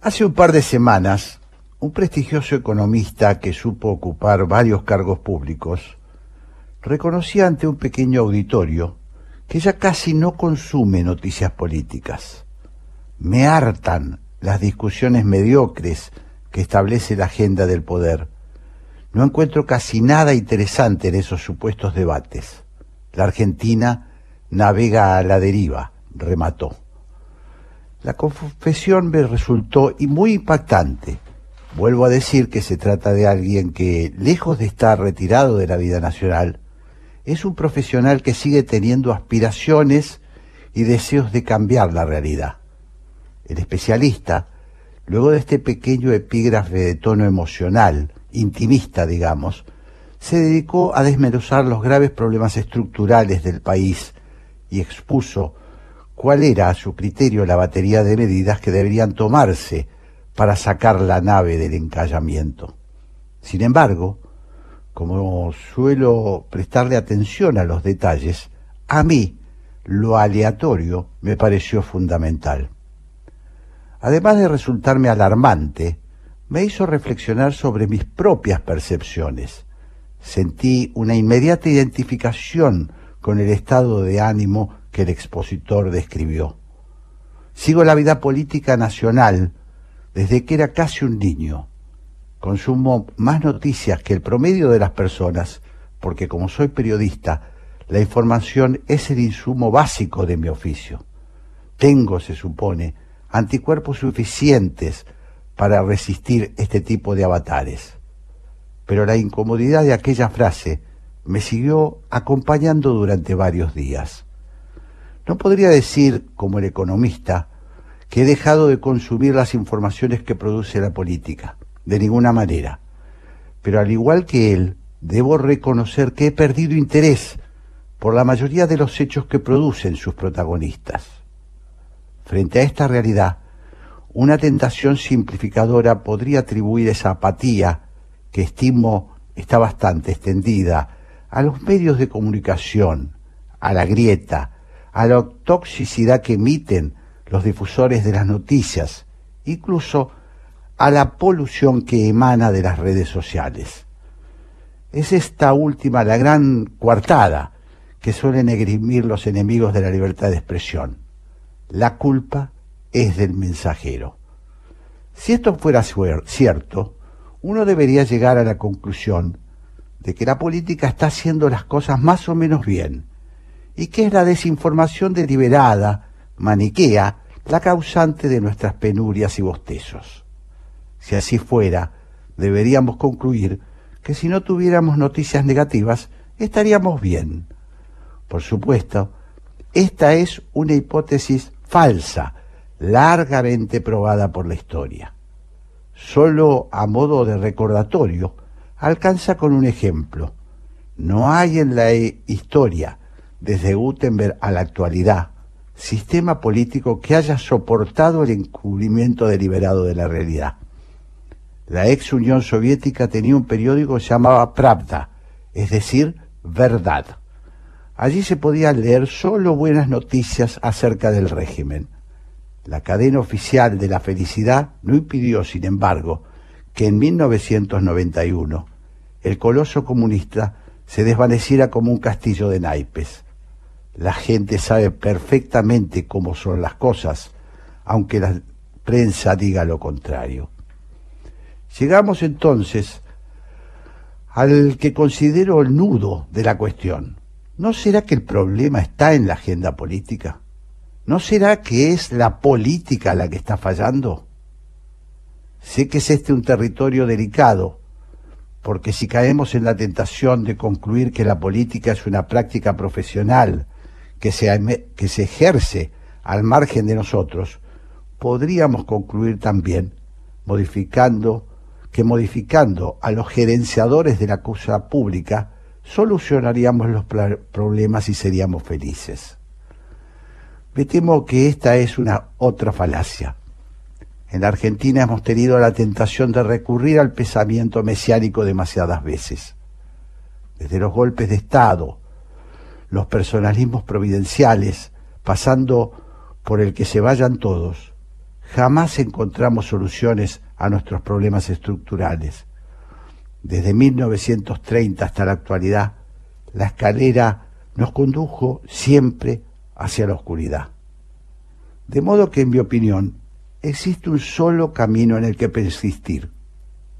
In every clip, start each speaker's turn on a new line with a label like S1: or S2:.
S1: Hace un par de semanas, un prestigioso economista que supo ocupar varios cargos públicos reconocía ante un pequeño auditorio que ya casi no consume noticias políticas. Me hartan las discusiones mediocres que establece la agenda del poder. No encuentro casi nada interesante en esos supuestos debates. La Argentina navega a la deriva, remató. La confesión me resultó muy impactante. Vuelvo a decir que se trata de alguien que, lejos de estar retirado de la vida nacional, es un profesional que sigue teniendo aspiraciones y deseos de cambiar la realidad. El especialista, luego de este pequeño epígrafe de tono emocional, intimista, digamos, se dedicó a desmenuzar los graves problemas estructurales del país y expuso cuál era a su criterio la batería de medidas que deberían tomarse para sacar la nave del encallamiento. Sin embargo, como suelo prestarle atención a los detalles, a mí lo aleatorio me pareció fundamental. Además de resultarme alarmante, me hizo reflexionar sobre mis propias percepciones. Sentí una inmediata identificación con el estado de ánimo el expositor describió. Sigo la vida política nacional desde que era casi un niño consumo más noticias que el promedio de las personas, porque como soy periodista, la información es el insumo básico de mi oficio. Tengo, se supone, anticuerpos suficientes para resistir este tipo de avatares. Pero la incomodidad de aquella frase me siguió acompañando durante varios días. No podría decir, como el economista, que he dejado de consumir las informaciones que produce la política de ninguna manera. Pero al igual que él, debo reconocer que he perdido interés por la mayoría de los hechos que producen sus protagonistas. Frente a esta realidad, una tentación simplificadora podría atribuir esa apatía, que estimo está bastante extendida, a los medios de comunicación, a la grieta, a la toxicidad que emiten los difusores de las noticias, incluso a la polución que emana de las redes sociales. Es esta última la gran coartada que suelen egrimir los enemigos de la libertad de expresión. La culpa es del mensajero. Si esto fuera cierto, uno debería llegar a la conclusión de que la política está haciendo las cosas más o menos bien y que es la desinformación deliberada, maniquea, la causante de nuestras penurias y bostezos. Si así fuera, deberíamos concluir que si no tuviéramos noticias negativas, estaríamos bien. Por supuesto, esta es una hipótesis falsa, largamente probada por la historia. Solo a modo de recordatorio, alcanza con un ejemplo. No hay en la historia, desde Gutenberg a la actualidad, sistema político que haya soportado el encubrimiento deliberado de la realidad. La ex Unión Soviética tenía un periódico que se llamaba Pravda, es decir, verdad. Allí se podían leer solo buenas noticias acerca del régimen. La cadena oficial de la felicidad no impidió, sin embargo, que en 1991 el coloso comunista se desvaneciera como un castillo de naipes. La gente sabe perfectamente cómo son las cosas, aunque la prensa diga lo contrario. Llegamos entonces al que considero el nudo de la cuestión. ¿No será que el problema está en la agenda política? ¿No será que es la política la que está fallando? Sé que es este un territorio delicado, porque si caemos en la tentación de concluir que la política es una práctica profesional que se, que se ejerce al margen de nosotros, podríamos concluir también, modificando que modificando a los gerenciadores de la cosa pública solucionaríamos los problemas y seríamos felices. Me temo que esta es una otra falacia. En la Argentina hemos tenido la tentación de recurrir al pensamiento mesiánico demasiadas veces. Desde los golpes de Estado, los personalismos providenciales, pasando por el que se vayan todos, jamás encontramos soluciones a nuestros problemas estructurales. Desde 1930 hasta la actualidad, la escalera nos condujo siempre hacia la oscuridad. De modo que, en mi opinión, existe un solo camino en el que persistir,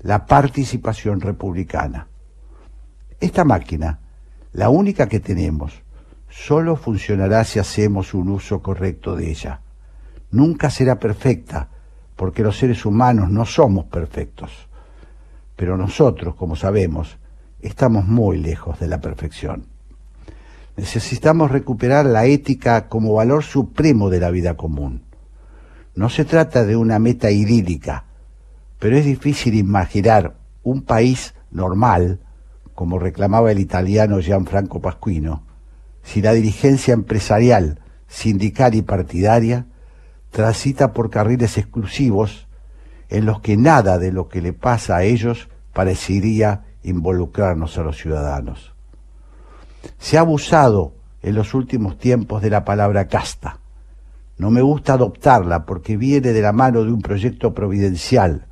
S1: la participación republicana. Esta máquina, la única que tenemos, solo funcionará si hacemos un uso correcto de ella. Nunca será perfecta, porque los seres humanos no somos perfectos. Pero nosotros, como sabemos, estamos muy lejos de la perfección. Necesitamos recuperar la ética como valor supremo de la vida común. No se trata de una meta idílica, pero es difícil imaginar un país normal, como reclamaba el italiano Gianfranco Pasquino, si la dirigencia empresarial, sindical y partidaria transita por carriles exclusivos en los que nada de lo que le pasa a ellos parecería involucrarnos a los ciudadanos. Se ha abusado en los últimos tiempos de la palabra casta. No me gusta adoptarla porque viene de la mano de un proyecto providencial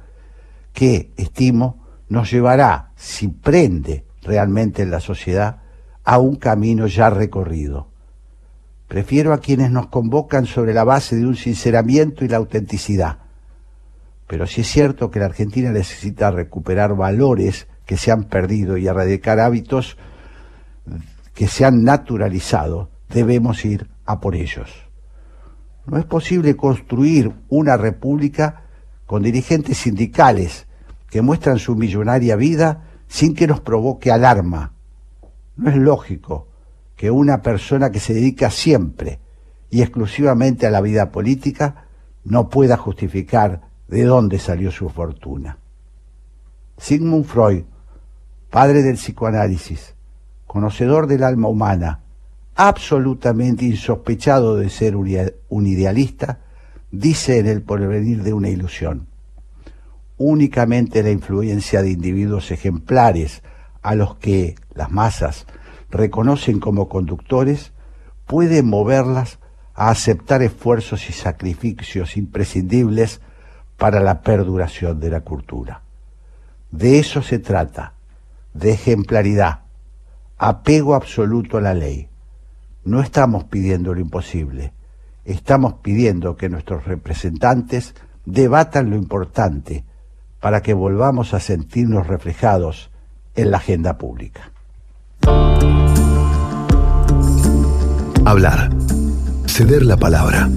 S1: que, estimo, nos llevará, si prende realmente en la sociedad, a un camino ya recorrido. Prefiero a quienes nos convocan sobre la base de un sinceramiento y la autenticidad. Pero si es cierto que la Argentina necesita recuperar valores que se han perdido y erradicar hábitos que se han naturalizado, debemos ir a por ellos. No es posible construir una república con dirigentes sindicales que muestran su millonaria vida sin que nos provoque alarma. No es lógico que una persona que se dedica siempre y exclusivamente a la vida política no pueda justificar de dónde salió su fortuna. Sigmund Freud, padre del psicoanálisis, conocedor del alma humana, absolutamente insospechado de ser un idealista, dice en el porvenir de una ilusión. Únicamente la influencia de individuos ejemplares a los que las masas reconocen como conductores puede moverlas a aceptar esfuerzos y sacrificios imprescindibles para la perduración de la cultura. De eso se trata, de ejemplaridad, apego absoluto a la ley. No estamos pidiendo lo imposible, estamos pidiendo que nuestros representantes debatan lo importante para que volvamos a sentirnos reflejados en la agenda pública.
S2: Hablar. Ceder la palabra.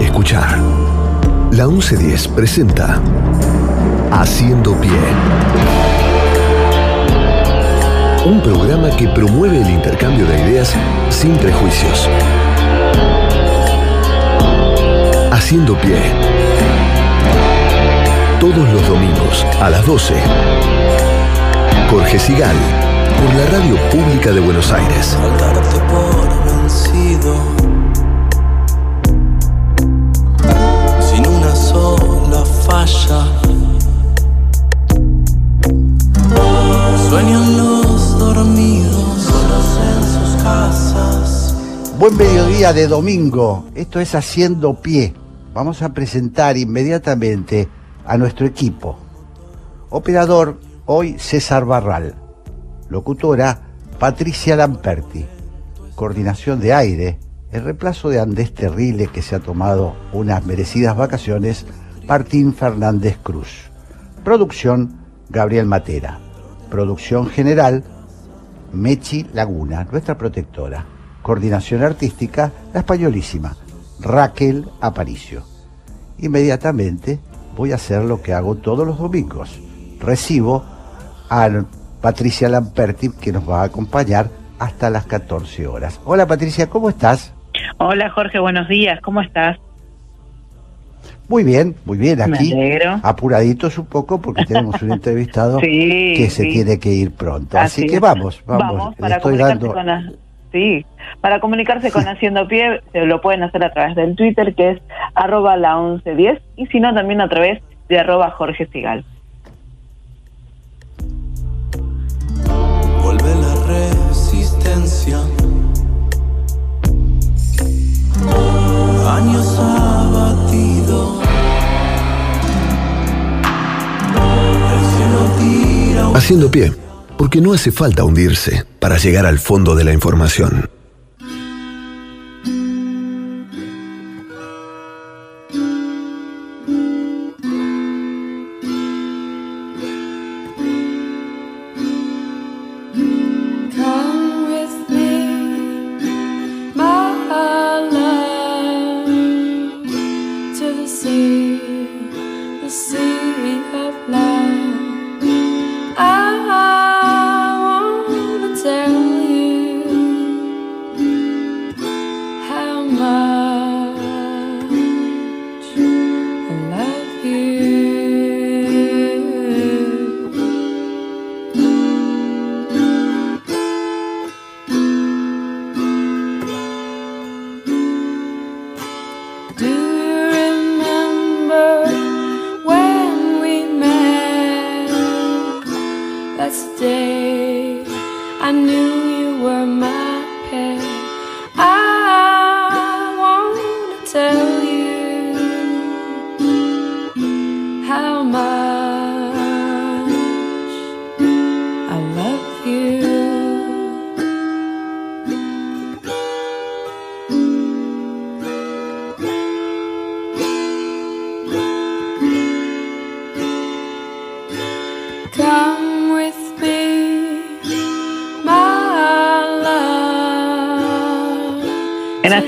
S2: Escuchar. La 1110 presenta Haciendo Pie. Un programa que promueve el intercambio de ideas sin prejuicios. Haciendo Pie. Todos los domingos a las 12. Jorge Sigal por la Radio Pública de Buenos Aires. por vencido. Sin una sola falla.
S1: Sueñan los dormidos en sus casas. Buen mediodía de domingo. Esto es Haciendo Pie. Vamos a presentar inmediatamente a nuestro equipo. Operador, hoy César Barral locutora Patricia Lamperti, coordinación de aire, el reemplazo de Andés Terrible que se ha tomado unas merecidas vacaciones, Martín Fernández Cruz. Producción, Gabriel Matera. Producción general, Mechi Laguna, nuestra protectora. Coordinación artística, la españolísima, Raquel Aparicio. Inmediatamente voy a hacer lo que hago todos los domingos. Recibo al Patricia Lamperti, que nos va a acompañar hasta las 14 horas. Hola Patricia, ¿cómo estás?
S3: Hola Jorge, buenos días, ¿cómo estás?
S1: Muy bien, muy bien, aquí apuraditos un poco porque tenemos un entrevistado que se tiene que ir pronto. Así, que vamos, vamos,
S3: para estoy dando... con Sí, para comunicarse con Haciendo Pie se lo pueden hacer a través del Twitter que es arroba la 1110 y si no también a través de arroba Jorge Sigal.
S1: Vuelve la resistencia. Años.
S4: Haciendo pie porque no hace falta hundirse para llegar al fondo de la información.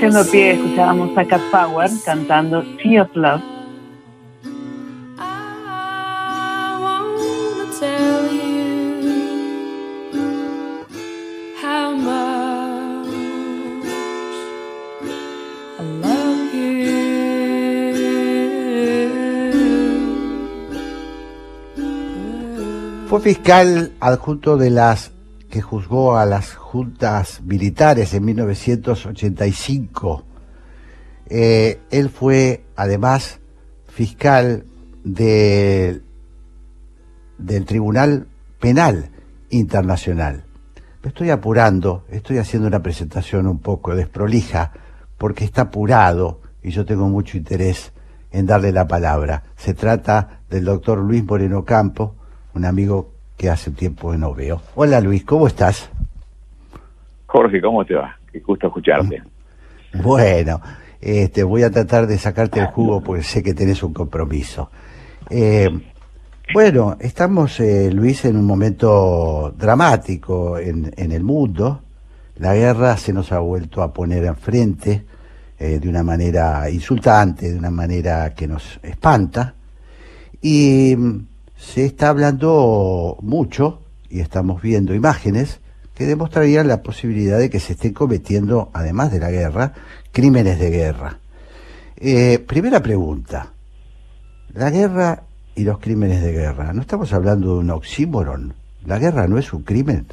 S3: Haciendo pie escuchábamos a Cat Power cantando Sea of Love.
S1: Fue fiscal adjunto de las que juzgó a las juntas militares en 1985. Eh, él fue además fiscal de, del Tribunal Penal Internacional. Me estoy apurando, estoy haciendo una presentación un poco desprolija porque está apurado y yo tengo mucho interés en darle la palabra. Se trata del doctor Luis Moreno Campo, un amigo que hace tiempo que no veo. Hola Luis, ¿cómo estás?
S5: Jorge, ¿cómo te va? Qué gusto escucharte.
S1: Bueno, este, voy a tratar de sacarte el jugo porque sé que tenés un compromiso. Eh, bueno, estamos, eh, Luis, en un momento dramático en, el mundo. La guerra se nos ha vuelto a poner enfrente eh, de una manera insultante, de una manera que nos espanta. Y se está hablando mucho y estamos viendo imágenes que demostrarían la posibilidad de que se estén cometiendo, además de la guerra, crímenes de guerra. Eh, primera pregunta, la guerra y los crímenes de guerra, ¿no estamos hablando de un oxímoron? ¿La guerra no es un crimen?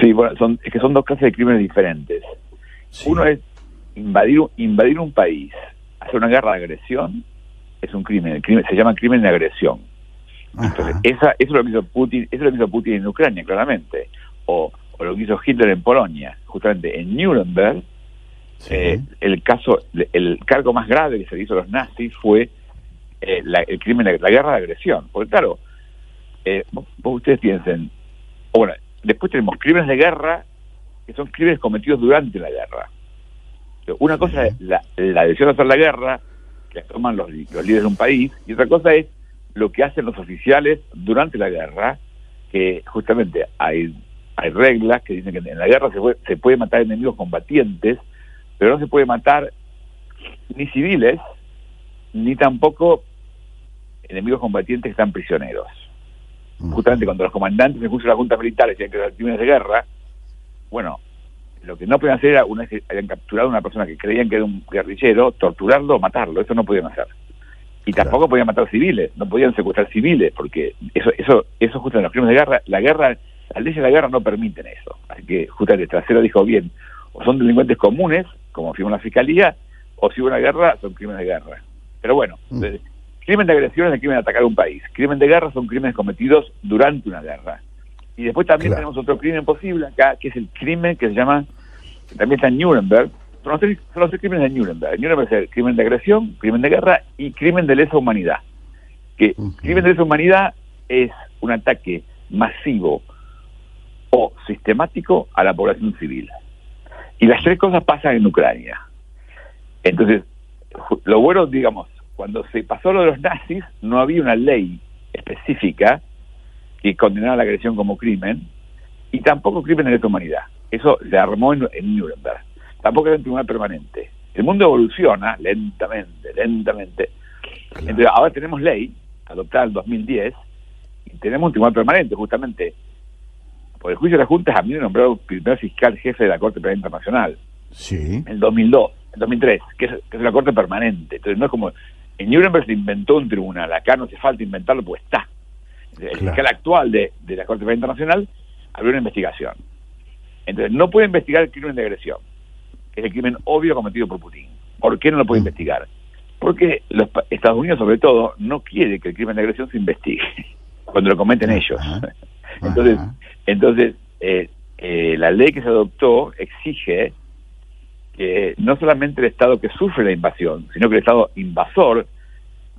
S5: Sí, bueno, son, es que son dos clases de crímenes diferentes. Uno es invadir, invadir un país, hacer una guerra de agresión, es un crimen, el crimen se llama crimen de agresión. Entonces, esa, eso es lo que hizo Putin, eso es lo que hizo Putin en Ucrania, claramente, o, lo que hizo Hitler en Polonia, justamente en Nuremberg, eh, el caso, el cargo más grave que se le hizo a los nazis fue eh, la, el crimen, de, la guerra de agresión. Porque claro, eh, vos, ustedes piensen, bueno, después tenemos crímenes de guerra que son crímenes cometidos durante la guerra. Una cosa es la, la decisión de hacer la guerra, que toman los, los líderes de un país, y otra cosa es lo que hacen los oficiales durante la guerra, que justamente hay, hay reglas que dicen que en la guerra se puede, se puede matar enemigos combatientes, pero no se puede matar ni civiles, ni tampoco enemigos combatientes que están prisioneros. Justamente cuando los comandantes en curso de la Junta Militar decían que eran crímenes de guerra, bueno, lo que no pueden hacer era, una vez que hayan capturado a una persona que creían que era un guerrillero, torturarlo o matarlo. Eso no podían hacer. Y tampoco podían matar civiles, no podían secuestrar civiles, porque eso, eso, eso justo en los crímenes de guerra, la guerra, las leyes de la guerra no permiten eso. Así que justamente Trasero dijo bien, o son delincuentes comunes, como afirmó la fiscalía, o si hubo una guerra, son crímenes de guerra. Pero bueno, mm. crimen de agresión es el crimen de atacar un país. Crimen de guerra son crímenes cometidos durante una guerra. Y después también tenemos otro crimen posible acá, que es el crimen que se llama, que también está en Nuremberg, son los, tres, son los tres crímenes de Nuremberg. Nuremberg es el crimen de agresión, crimen de guerra y crimen de lesa humanidad. Que crimen de lesa humanidad es un ataque masivo o sistemático a la población civil. Y las tres cosas pasan en Ucrania. Entonces, lo bueno, digamos, cuando se pasó lo de los nazis, no había una ley específica que condenara la agresión como crimen y tampoco crimen de lesa humanidad. Eso se armó en, Nuremberg. Tampoco era un tribunal permanente. El mundo evoluciona lentamente, lentamente. Entonces, ahora tenemos ley, adoptada en 2010, y tenemos un tribunal permanente, justamente. Por el juicio de las juntas, a mí me nombró primer fiscal jefe de la Corte Penal Internacional.
S1: Sí.
S5: En 2002, en 2003, que es, que es una corte permanente. Entonces, no es como. En Nuremberg se inventó un tribunal, acá no hace falta inventarlo, pues está. El fiscal actual de, de la Corte Penal Internacional abrió una investigación. Entonces, no puede investigar el crimen de agresión, es el crimen obvio cometido por Putin. ¿Por qué no lo puede mm. investigar? Porque los Estados Unidos, sobre todo, no quiere que el crimen de agresión se investigue cuando lo cometen ellos. entonces, entonces eh, eh, la ley que se adoptó exige que no solamente el Estado que sufre la invasión, sino que el Estado invasor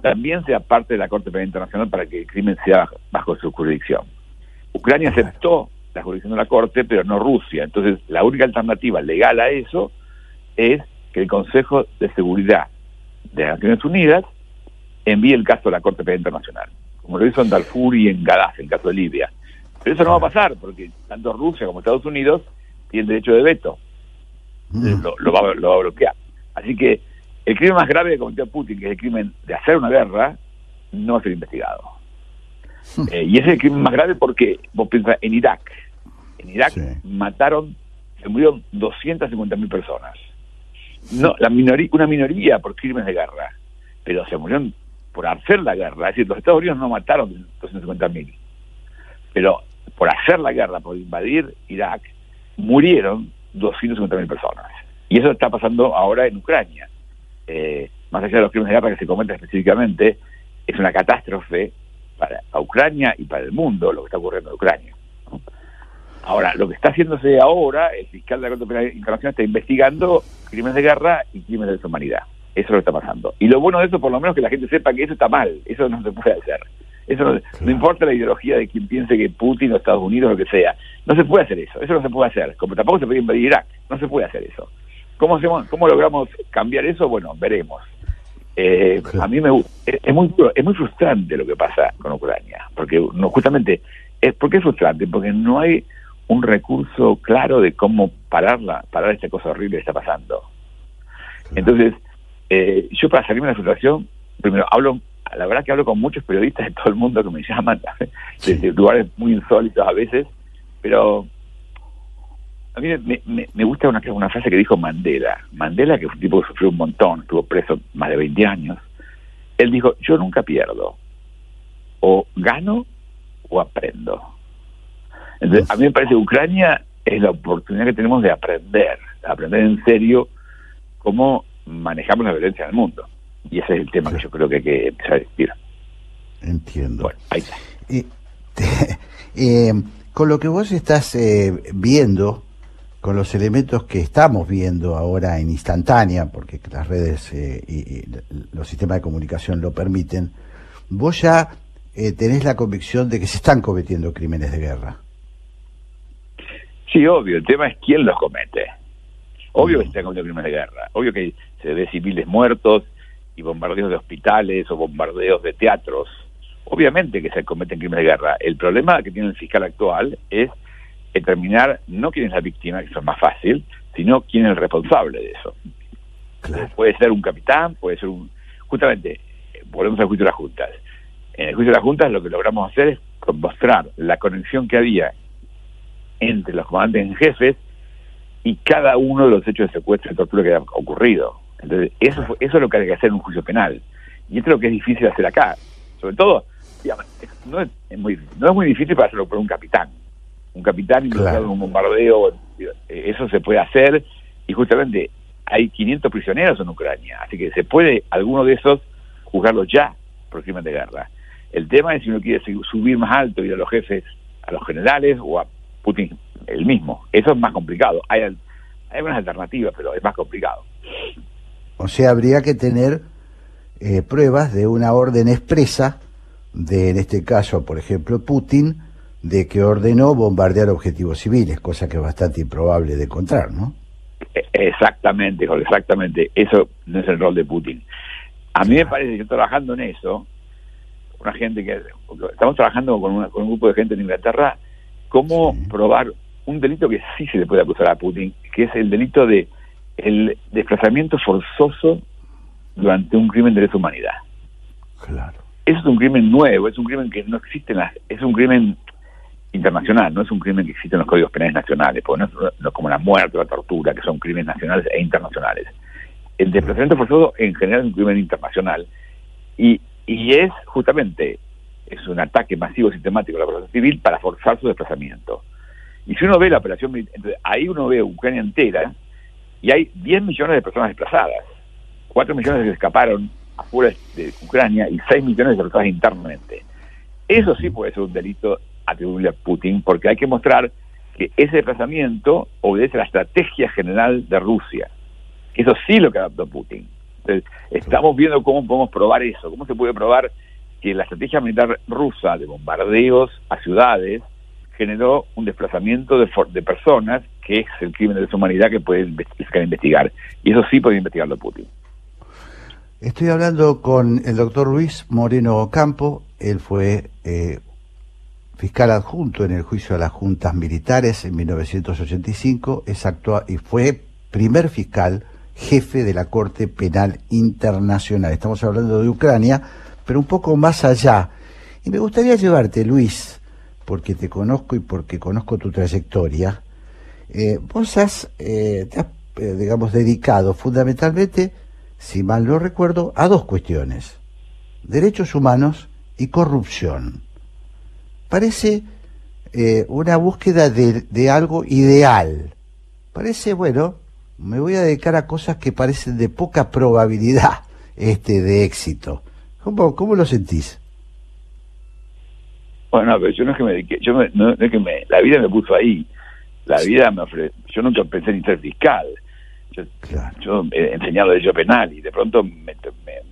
S5: también sea parte de la Corte Penal Internacional para que el crimen sea bajo su jurisdicción. Ucrania aceptó la jurisdicción de la Corte, pero no Rusia. Entonces, la única alternativa legal a eso es que el Consejo de Seguridad de las Naciones Unidas envíe el caso a la Corte Penal Internacional, como lo hizo en Darfur y en Gaddafi, en el caso de Libia. Pero eso no va a pasar, porque tanto Rusia como Estados Unidos tienen derecho de veto. Mm. Lo, va, lo va a bloquear. Así que el crimen más grave que cometió Putin, que es el crimen de hacer una guerra, no va a ser investigado. Hmm. Eh, y ese es el crimen más grave porque, vos pensás, en Irak, en Irak mataron, se murieron 250.000 personas. No, la minoría, una minoría por crímenes de guerra, pero se murieron por hacer la guerra. Es decir, los Estados Unidos no mataron 250.000, pero por hacer la guerra, por invadir Irak, murieron 250.000 personas. Y eso está pasando ahora en Ucrania. Eh, más allá de los crímenes de guerra que se cometen específicamente, es una catástrofe para Ucrania y para el mundo lo que está ocurriendo en Ucrania. Ahora, lo que está haciéndose ahora, el fiscal de la Corte Penal Internacional está investigando crímenes de guerra y crímenes de deshumanidad. Eso es lo que está pasando. Y lo bueno de eso, por lo menos, que la gente sepa que eso está mal. Eso no se puede hacer. Eso no, importa la ideología de quien piense que Putin o Estados Unidos o lo que sea. No se puede hacer eso. Eso no se puede hacer. Como tampoco se puede invadir Irak. No se puede hacer eso. ¿Cómo, hacemos, cómo logramos cambiar eso? Bueno, veremos. Eh, a mí me es, es muy es muy frustrante lo que pasa con Ucrania, porque no justamente es porque es frustrante, porque no hay un recurso claro de cómo pararla, parar esta cosa horrible que está pasando. Entonces, eh, yo para salirme de la situación, primero hablo, la verdad que hablo con muchos periodistas de todo el mundo que me llaman, de, lugares muy insólitos a veces, pero a mí me, gusta una, una frase que dijo Mandela. Mandela, que fue un tipo que sufrió un montón, estuvo preso más de 20 años, él dijo, yo nunca pierdo, o gano o aprendo. Entonces, a mí me parece que Ucrania es la oportunidad que tenemos de aprender, aprender en serio cómo manejamos la violencia en el mundo. Y ese es el tema que yo creo que hay que empezar a discutir.
S1: Entiendo. Bueno, ahí está. Eh, con lo que vos estás eh, viendo, con los elementos que estamos viendo ahora en instantánea, porque las redes eh, y, los sistemas de comunicación lo permiten, vos ya tenés la convicción de que se están cometiendo crímenes de guerra.
S5: Sí, obvio, el tema es quién los comete. Obvio que se están cometiendo crímenes de guerra, obvio que se ve civiles muertos y bombardeos de hospitales o bombardeos de teatros. Obviamente que se cometen crímenes de guerra. El problema que tiene el fiscal actual es determinar no quién es la víctima, que eso es más fácil, sino quién es el responsable de eso. Puede ser un capitán, puede ser un... Justamente, volvemos al juicio de las juntas. En el juicio de las juntas lo que logramos hacer es mostrar la conexión que había entre los comandantes en jefes y cada uno de los hechos de secuestro y tortura que ha ocurrido. Entonces, eso, eso es lo que hay que hacer en un juicio penal. Y esto es lo que es difícil hacer acá. Sobre todo, no, es, muy, no es muy difícil para hacerlo por un capitán. Un capitán involucrado en un bombardeo, eso se puede hacer. Y justamente hay 500 prisioneros en Ucrania. Así que se puede, alguno de esos, juzgarlos ya por crimen de guerra. El tema es si uno quiere subir más alto, ir a los jefes, a los generales o a Putin el mismo. Eso es más complicado. Hay, hay algunas alternativas, pero es más complicado.
S1: O sea, habría que tener eh, pruebas de una orden expresa de, en este caso, por ejemplo, Putin, de que ordenó bombardear objetivos civiles, cosa que es bastante improbable de encontrar, ¿no?
S5: E, exactamente, Jorge, exactamente. Eso no es el rol de Putin. A mí me parece que trabajando en eso, una gente que estamos trabajando con, un grupo de gente en Inglaterra, cómo probar un delito que sí se le puede acusar a Putin, que es el delito de el desplazamiento forzoso durante un crimen de lesa humanidad.
S1: Claro.
S5: Eso es un crimen nuevo, es un crimen que no existe en las, es un crimen internacional, no es un crimen que existe en los códigos penales nacionales, porque no es, como la muerte o la tortura, que son crímenes nacionales e internacionales. El desplazamiento forzoso en general es un crimen internacional y, y es justamente es un ataque masivo sistemático a la población civil para forzar su desplazamiento. Y si uno ve la operación, entonces ahí uno ve Ucrania entera y hay 10 millones de personas desplazadas, 4 millones que escaparon afuera de Ucrania y 6 millones de desplazadas internamente. Eso sí puede ser un delito atribuible a Putin porque hay que mostrar que ese desplazamiento obedece a la estrategia general de Rusia. Eso sí lo que adaptó Putin. Entonces, estamos viendo cómo podemos probar eso, cómo se puede probar que la estrategia militar rusa de bombardeos a ciudades generó un desplazamiento de, de personas, que es el crimen de deshumanidad que puede investigar. Y eso sí puede investigarlo Putin.
S1: Estoy hablando con el doctor Luis Moreno Campo. Él fue eh, fiscal adjunto en el juicio de las juntas militares en 1985 es y fue primer fiscal jefe de la Corte Penal Internacional. Estamos hablando de Ucrania, pero un poco más allá. Y me gustaría llevarte, Luis, porque te conozco y porque conozco tu trayectoria, eh, vos has, eh, te has, eh, digamos, dedicado fundamentalmente, si mal no recuerdo, a dos cuestiones, derechos humanos y corrupción. Parece una búsqueda de, de, algo ideal. Parece, bueno, me voy a dedicar a cosas que parecen de poca probabilidad este, de éxito. ¿Cómo, cómo lo sentís?
S5: Bueno, pero yo no es que me dediqué, yo no, es que me, la vida me puso ahí. La vida me ofrece, yo nunca pensé en ser fiscal. Yo, he enseñado derecho penal y de pronto me,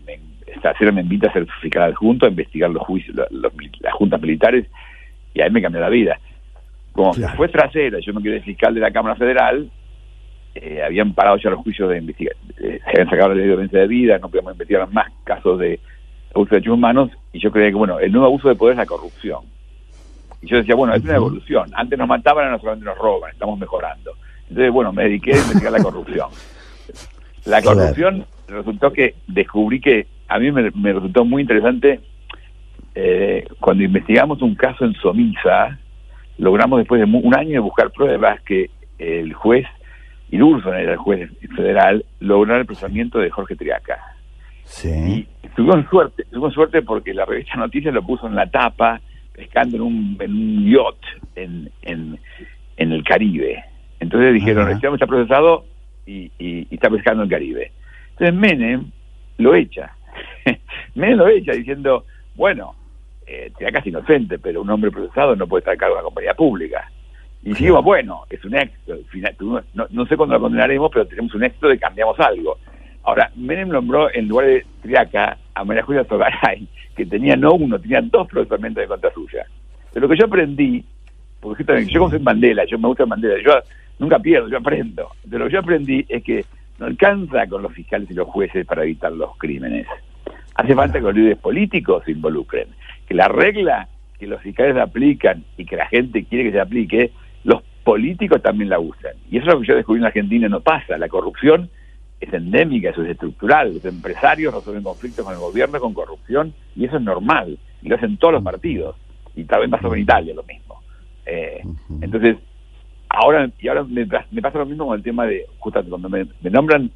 S5: me, esta me invita a ser fiscal adjunto, a investigar los juicios, las juntas militares y ahí me cambió la vida. Como fue trasera, yo no quedé fiscal de la Cámara Federal, eh, habían parado ya los juicios de investigación, eh, se habían sacado la ley de violencia de vida, no podíamos investigar más casos de abuso de derechos humanos, y yo creía que, bueno, el nuevo abuso de poder es la corrupción. Y yo decía, bueno, es una evolución. Antes nos mataban, ahora solamente nos roban, estamos mejorando. Entonces, bueno, me dediqué a investigar la corrupción. La corrupción resultó que descubrí que a mí me, resultó muy interesante eh, cuando investigamos un caso en Somisa, logramos después de un año de buscar pruebas que el juez, y Urson era el juez federal, logró el procesamiento de Jorge Triaca.
S1: Sí.
S5: Y tuvimos suerte, tuvimos suerte porque la revista Noticias lo puso en la tapa, pescando en un, en un yacht en, en, en, el Caribe. Entonces dijeron, este hombre está procesado y, y, está pescando en el Caribe. Entonces Menem lo echa. Menem lo echa diciendo, bueno, eh, casi inocente, pero un hombre procesado no puede estar a cargo de una compañía pública. Y dijimos, bueno, es un éxito. No, no sé cuándo lo condenaremos, pero tenemos un éxito de cambiamos algo. Ahora, Menem nombró en lugar de Triaca a María Julia Togaray, que tenía no uno, tenía dos procesamientos de contra suya. De lo que yo aprendí, porque yo como soy Mandela, yo me gusta Mandela, yo nunca pierdo, yo aprendo. De lo que yo aprendí es que no alcanza con los fiscales y los jueces para evitar los crímenes. Hace falta que los líderes políticos se involucren. Que la regla que los fiscales aplican y que la gente quiere que se aplique, los políticos también la usan. Y eso es lo que yo descubrí en Argentina, no pasa. La corrupción es endémica, eso es estructural. Los empresarios resuelven conflictos con el gobierno, con corrupción, y eso es normal. Y lo hacen todos los partidos. Y también pasa en Italia lo mismo. Eh, entonces, ahora y ahora me, pasa lo mismo con el tema de, justamente cuando me, nombran,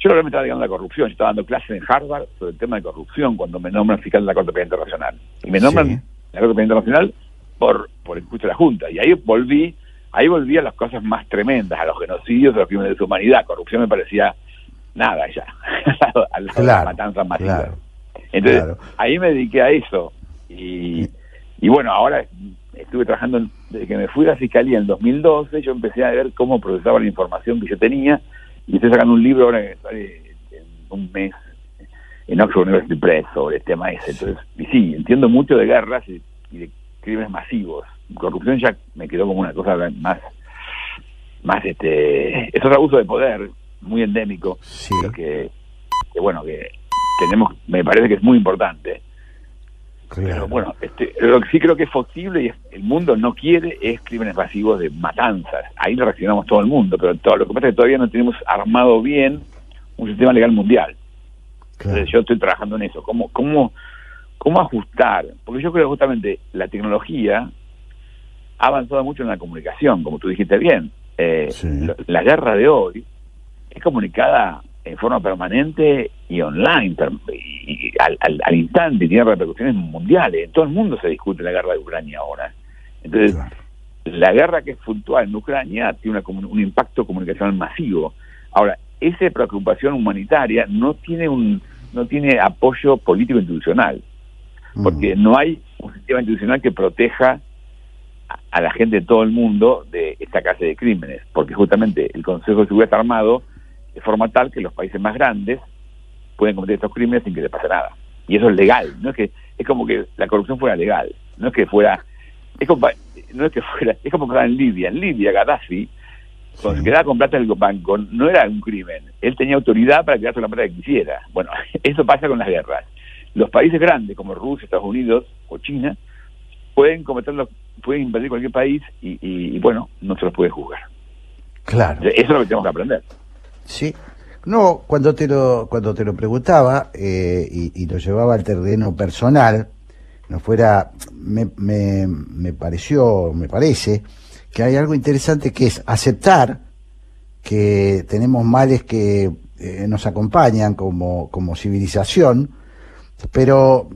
S5: yo ahora me estaba dedicando a la corrupción, yo estaba dando clases en Harvard sobre el tema de corrupción cuando me nombran fiscal de la Corte Penal Internacional. Y me nombran en la Corte Penal Internacional por, por el juicio de la Junta. Y ahí volví ahí volvía a las cosas más tremendas, a los genocidios, a los crímenes de humanidad. Corrupción me parecía nada ya, a las matanzas masivas. Entonces, ahí me dediqué a eso. Y, y bueno, ahora estuve trabajando, desde que me fui a la fiscalía en 2012, yo empecé a ver cómo procesaba la información que yo tenía, y estoy sacando un libro ahora que sale en un mes, en Oxford University Press sobre el tema ese. Entonces, y sí, entiendo mucho de guerras y, de crímenes masivos. Corrupción ya me quedó como una cosa más, más este, es otro abuso de poder muy endémico,
S1: sí.
S5: que, que, bueno, que tenemos, me parece que es muy importante. Pero bueno, este, lo que sí creo que es posible y el mundo no quiere es crímenes masivos de matanzas. Ahí reaccionamos todo el mundo, pero todo, lo que pasa es que todavía no tenemos armado bien un sistema legal mundial. Entonces yo estoy trabajando en eso. ¿Cómo, cómo, ¿Cómo ajustar? Porque yo creo justamente la tecnología ha avanzado mucho en la comunicación, como tú dijiste bien. Eh, la guerra de hoy es comunicada en forma permanente y online, y, al, al, instante, y tiene repercusiones mundiales. En todo el mundo se discute la guerra de Ucrania ahora. Entonces, la guerra que es puntual en Ucrania tiene un impacto comunicacional masivo. Ahora, esa preocupación humanitaria no tiene un no tiene apoyo político institucional, porque no hay un sistema institucional que proteja a, la gente de todo el mundo de esta clase de crímenes, porque justamente el Consejo de Seguridad está armado de forma tal que los países más grandes pueden cometer estos crímenes sin que les pase nada. Y eso es legal, no es que es como que la corrupción fuera legal, no es que fuera es como, no es que fuera, es como en Libia, en Libia Gaddafi cuando se quedaba con plata del banco, no era un crimen. Él tenía autoridad para quedarse con la plata que quisiera. Bueno, eso pasa con las guerras. Los países grandes como Rusia, Estados Unidos o China pueden cometerlo, pueden invadir cualquier país y, bueno, no se los puede juzgar.
S1: Claro.
S5: Eso es lo que tenemos que aprender.
S1: Sí. No, cuando te lo, cuando te lo preguntaba eh, y, lo llevaba al terreno personal, no fuera, me, me, me pareció, me parece, que hay algo interesante que es aceptar que tenemos males que eh, nos acompañan como, como civilización, pero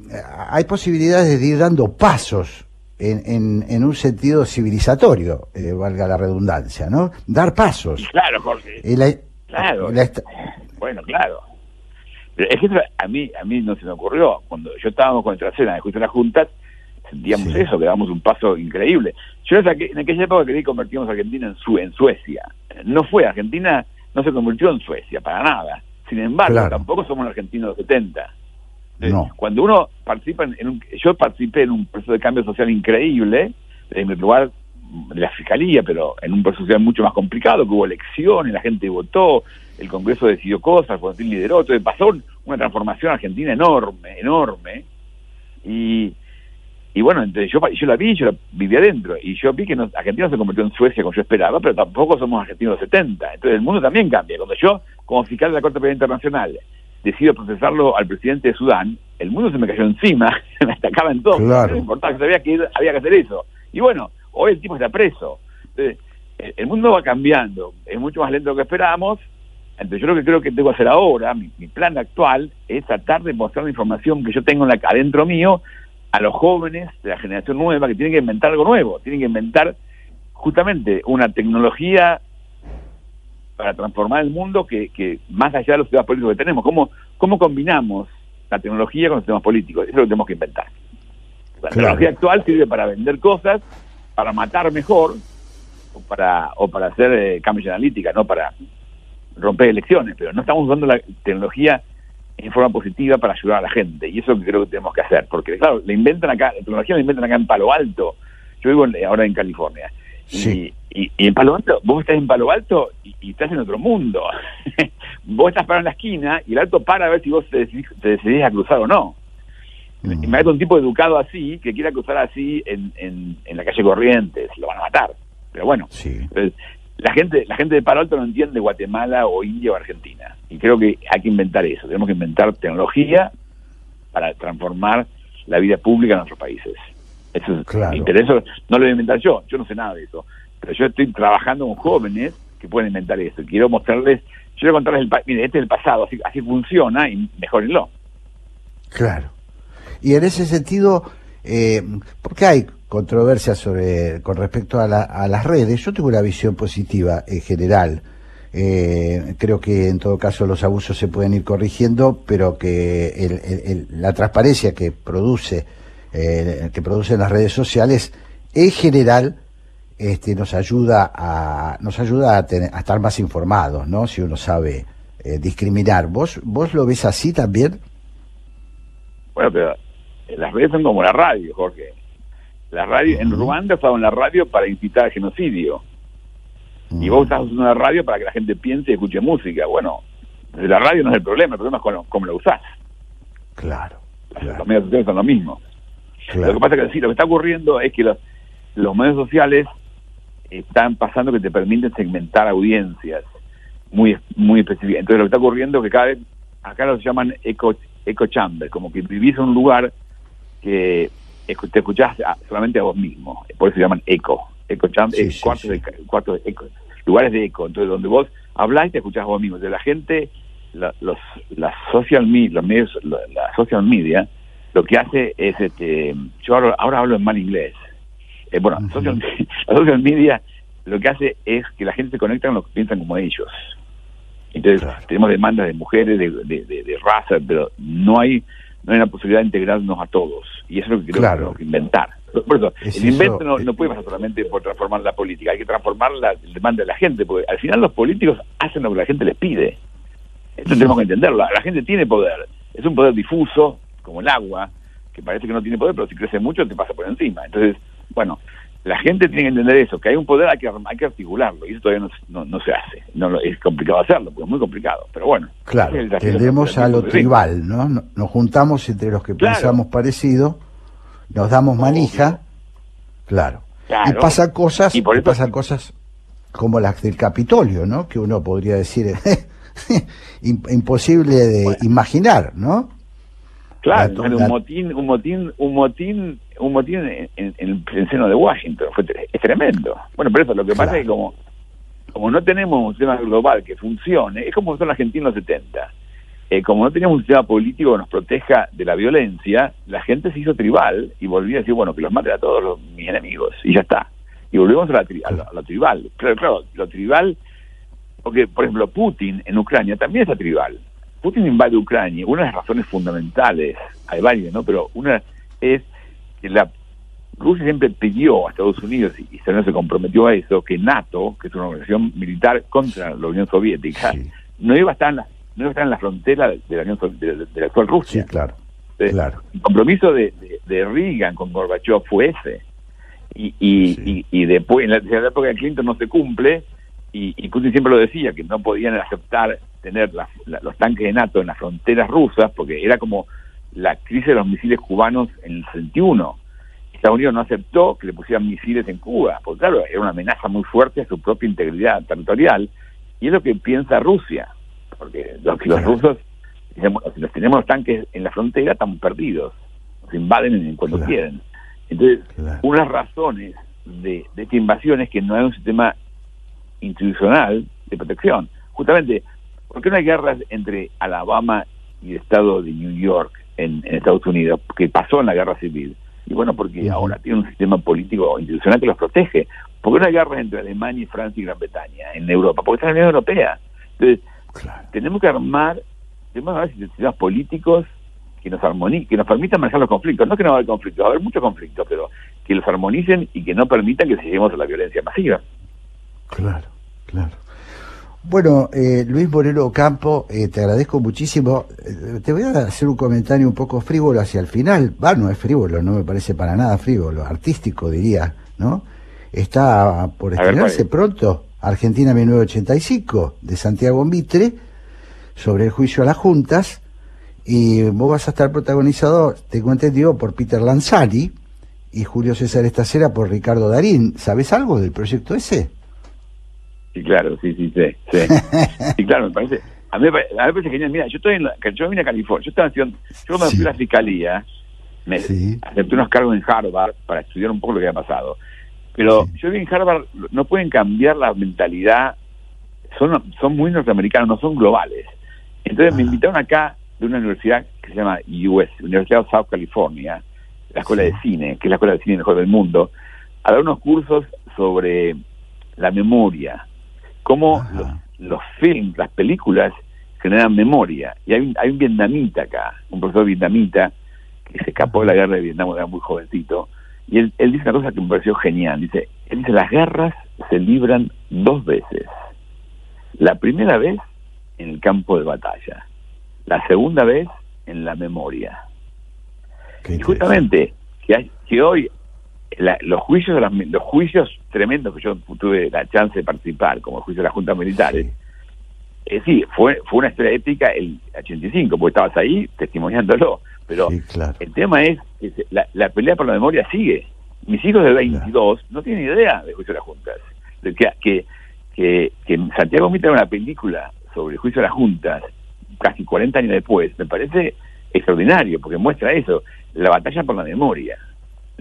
S1: hay posibilidades de ir dando pasos en, en, un sentido civilizatorio, eh, valga la redundancia, ¿no? Dar pasos.
S5: Claro, Jorge. claro. bueno, claro. Pero es que a mí, a mí no se me ocurrió. Cuando yo estábamos con nuestra cena de las juntas, sentíamos eso, que damos un paso increíble. Yo en aquella época quería convertimos a Argentina en, su, en Suecia. No fue, Argentina no se convirtió en Suecia, para nada. Sin embargo, tampoco somos los argentinos de los 70. No. Cuando uno participa en, un, yo participé en un proceso de cambio social increíble, en mi lugar de la fiscalía, pero en un proceso social mucho más complicado, que hubo elecciones, la gente votó, el Congreso decidió cosas, Martín lideró, entonces pasó una transformación argentina enorme, enorme, y y bueno, entonces yo, yo la vi, yo la viví adentro, y yo vi que no, Argentina no se convirtió en Suecia como yo esperaba, pero tampoco somos argentinos de 70. Entonces el mundo también cambia. Cuando yo, como fiscal de la Corte Penal Internacional, decido procesarlo al presidente de Sudán, el mundo se me cayó encima, me atacaba en todo.
S1: Claro.
S5: No importaba, sabía que había que hacer eso. Y bueno, hoy el tipo está preso. Entonces, el mundo va cambiando, es mucho más lento de lo que esperábamos. Entonces yo lo que creo que tengo que hacer ahora, mi, plan actual, es tratar de mostrar la información que yo tengo en la, adentro mío a los jóvenes de la generación nueva que tienen que inventar algo nuevo, tienen que inventar justamente una tecnología para transformar el mundo que, que más allá de los sistemas políticos que tenemos, ¿cómo, cómo combinamos la tecnología con los sistemas políticos? Eso es lo que tenemos que inventar. La tecnología actual sirve para vender cosas, para matar mejor, o para, o para hacer eh, cambios de analítica, no para romper elecciones, pero no estamos usando la tecnología en forma positiva para ayudar a la gente. Y eso creo que tenemos que hacer. Porque, claro, la inventan acá, la tecnología la inventan acá en Palo Alto. Yo vivo ahora en California. Y, y, en Palo Alto, vos estás en Palo Alto y, estás en otro mundo. vos estás parado en la esquina y el alto para a ver si vos te decidís, a cruzar o no. Mm. Imagínate un tipo educado así, que quiera cruzar así en, en, en, la calle Corrientes, lo van a matar. Pero bueno,
S1: sí
S5: la gente la gente de Palo Alto no entiende Guatemala o India o Argentina y creo que hay que inventar eso tenemos que inventar tecnología para transformar la vida pública en nuestros países eso es claro. interés no lo voy a inventar yo yo no sé nada de eso pero yo estoy trabajando con jóvenes que pueden inventar eso quiero mostrarles yo quiero contarles el mire este es el pasado así funciona y mejorenlo
S1: claro y en ese sentido eh, porque hay controversia sobre con respecto a, las redes. Yo tengo una visión positiva en general. Eh, creo que en todo caso los abusos se pueden ir corrigiendo, pero que la transparencia que produce eh, que producen las redes sociales en general este, nos ayuda a nos ayuda a, estar más informados, ¿no? Si uno sabe discriminar. ¿Vos vos lo ves así también?
S5: Bueno, pero las redes son como la radio, Jorge. La radio, en Ruanda estaba en la radio para incitar al genocidio. Y vos estás usando la radio para que la gente piense y escuche música. Bueno, la radio no es el problema, el problema es cómo, la usás.
S1: Claro.
S5: Los medios sociales son lo mismo. Lo que pasa es que sí, lo que está ocurriendo es que los, los medios sociales están pasando que te permiten segmentar audiencias muy muy específicas. Entonces lo que está ocurriendo es que cada vez, acá lo llaman eco, eco chamber, como que vivís en un lugar que te escuchás solamente a vos mismo, por eso se llaman eco, eco chamber, cuartos, De, cuartos de eco, lugares de eco, entonces donde vos hablás y te escuchás a vos mismo. Entonces la gente, la, los, la social media, los medios, la, social media, lo que hace es, este, yo ahora, hablo en mal inglés, eh, bueno, social, la social media lo que hace es que la gente se conecta con lo que piensan como ellos. Entonces tenemos demandas de mujeres, de, de, de, raza, pero no hay no hay una posibilidad de integrarnos a todos. Y eso es lo que creo que inventar. Por eso, el invento no, no, puede pasar solamente por transformar la política, hay que transformar la demanda de la gente, porque al final los políticos hacen lo que la gente les pide. Eso tenemos que entenderlo. La gente tiene poder, es un poder difuso, como el agua, que parece que no tiene poder, pero si crece mucho te pasa por encima. Entonces, bueno, la gente tiene que entender eso, que hay un poder, hay que, hay que articularlo, y eso todavía no, no, se hace. No, es complicado hacerlo, porque es muy complicado, pero bueno.
S1: Claro, tendemos a lo tribal, ¿no? Nos juntamos entre los que pensamos parecido, nos damos manija, claro. Y pasa cosas, y, pasan cosas como las del Capitolio, ¿no? Que uno podría decir imposible de imaginar, ¿no?
S5: Claro, un motín, un motín, un motín, un motín en, el seno de Washington, fue es tremendo. Bueno, pero eso lo que pasa es que como, como no tenemos un sistema global que funcione, es como son la Argentina en los 70. Eh, como no teníamos un sistema político que nos proteja de la violencia, la gente se hizo tribal y volvía a decir, bueno, que los mate a todos los, mis enemigos, y ya está. Y volvemos a, la a, lo, tribal. Claro, claro, lo tribal, porque, por ejemplo, Putin en Ucrania también está tribal. Putin invade Ucrania, una de las razones fundamentales, hay varias, ¿no? Pero una es que la Rusia siempre pidió a Estados Unidos, y Estados se comprometió a eso, que NATO, que es una organización militar contra la Unión Soviética, no iba a estar en la, no iba a estar en la frontera de la, Unión, de, la actual Rusia.
S1: Sí, claro. claro.
S5: El compromiso de, de, Reagan con Gorbachev fue ese. Y, y, y, después, en la, en la, época de Clinton no se cumple, y, Putin siempre lo decía, que no podían aceptar tener los tanques de NATO en las fronteras rusas, porque era como la crisis de los misiles cubanos en el 61. Estados Unidos no aceptó que le pusieran misiles en Cuba, porque claro, era una amenaza muy fuerte a su propia integridad territorial, y es lo que piensa Rusia, porque los, los rusos, si los tenemos los tanques en la frontera, están perdidos, nos invaden en cuanto quieren. Entonces, unas razones de, de esta invasión es que no hay un sistema institucional de protección. Justamente, ¿por qué no hay guerras entre Alabama y el estado de New York en, Estados Unidos, que pasó en la guerra civil? Y bueno, porque ahora tiene un sistema político institucional que los protege. ¿Por qué no hay guerras entre Alemania y Francia y Gran Bretaña en Europa? Porque está en la Unión Europea. Entonces, tenemos que armar, tenemos que armar sistemas políticos que nos armonicen, que nos permitan manejar los conflictos. No que no va a haber conflictos, va a haber muchos conflictos, pero que los armonicen y que no permitan que lleguemos a la violencia masiva.
S1: Claro, claro. Bueno, eh, Luis Moreno Campo, eh, te agradezco muchísimo. Eh, te voy a hacer un comentario un poco frívolo hacia el final. Va, no es frívolo, no me parece para nada frívolo, artístico diría, ¿no? Está por estrenarse pronto Argentina 1985 de Santiago Mitre sobre el juicio a las juntas y vos vas a estar protagonizado, tengo entendido, por Peter Lanzani y Julio César Estacera por Ricardo Darín. ¿Sabes algo del proyecto ese?
S5: Sí, claro, sí, sí, sí. Sí, claro, me parece. A mí, me parece genial. Mira, yo estoy en la, yo vine a California. Yo estaba haciendo, yo cuando fui a la fiscalía, me acepté unos cargos en Harvard para estudiar un poco lo que había pasado. Pero yo vi en Harvard, no pueden cambiar la mentalidad, son, son muy norteamericanos, no son globales. Entonces me invitaron acá de una universidad que se llama US, Universidad of South California, la escuela de cine, que es la escuela de cine mejor del mundo, a dar unos cursos sobre la memoria, cómo los, films, las películas generan memoria. Y hay un, hay un vietnamita acá, un profesor vietnamita, que se escapó de la guerra de Vietnam, era muy jovencito, y él, él dice una cosa que me pareció genial. Dice, él dice, las guerras se libran dos veces. La primera vez en el campo de batalla, la segunda vez en la memoria. y justamente que, que hoy los juicios los juicios tremendos que yo tuve la chance de participar, como el juicio de las juntas militares, eh, sí, fue, fue una historia épica el 85, porque estabas ahí testimoniándolo. Pero el tema es que la, pelea por la memoria sigue. Mis hijos de 22 no tienen idea del juicio de las juntas. De que, que, que, que Santiago Mitra una película sobre el juicio de las juntas, casi 40 años después, me parece extraordinario, porque muestra eso, la batalla por la memoria.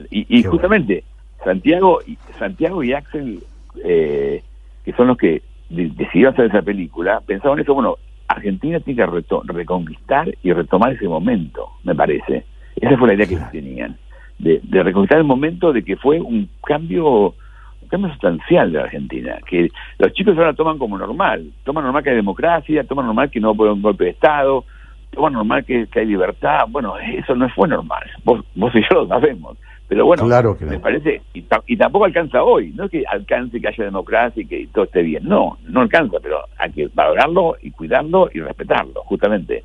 S5: Y, justamente, Santiago, Santiago y Axel, eh, que son los que decidió hacer esa película, pensaban eso, bueno, Argentina tiene que reconquistar y retomar ese momento, me parece. Esa fue la idea que tenían, de, reconquistar el momento de que fue un cambio un cambio sustancial de Argentina, que los chicos ahora toman como normal, toman normal que hay democracia, toman normal que no puede un golpe de Estado, toman normal que, que hay libertad, bueno, eso no fue normal, vos, vos y yo lo sabemos. Pero bueno, me parece, y, tampoco alcanza hoy, no es que alcance que haya democracia y que todo esté bien, no, no alcanza, pero hay que valorarlo y cuidarlo y respetarlo, justamente.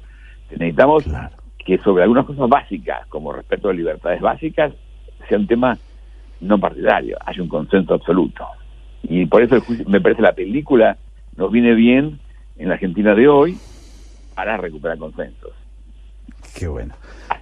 S5: Necesitamos que sobre algunas cosas básicas, como respeto de libertades básicas, sea un tema no partidario, haya un consenso absoluto. Y por eso me parece la película nos viene bien en la Argentina de hoy para recuperar consensos.
S1: Qué bueno.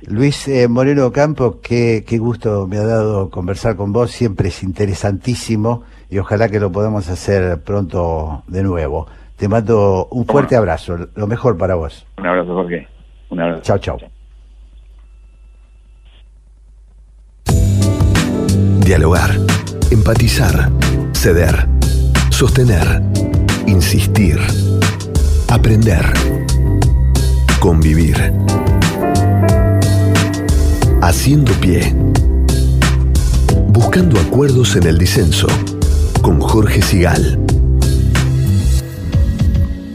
S1: Luis eh, Moreno Campo, qué, qué gusto me ha dado conversar con vos, siempre es interesantísimo y ojalá que lo podamos hacer pronto de nuevo. Te mando un fuerte abrazo, lo mejor para vos.
S5: Un abrazo, Jorge. Un abrazo.
S1: Chao, chao.
S2: Dialogar, empatizar, ceder, sostener, insistir, aprender, convivir Haciendo pie. Buscando acuerdos en el disenso. Con Jorge Sigal.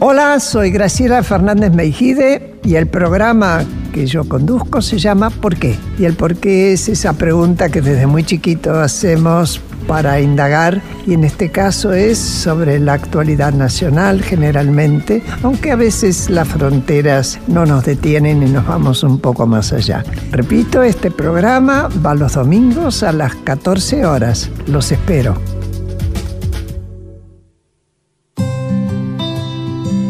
S6: Hola, soy Graciela Fernández Meijide y el programa que yo conduzco se llama ¿Por qué? Y el por qué es esa pregunta que desde muy chiquito hacemos para indagar y en este caso es sobre la actualidad nacional generalmente, aunque a veces las fronteras no nos detienen y nos vamos un poco más allá. Repito, este programa va los domingos a las 14 horas. Los espero.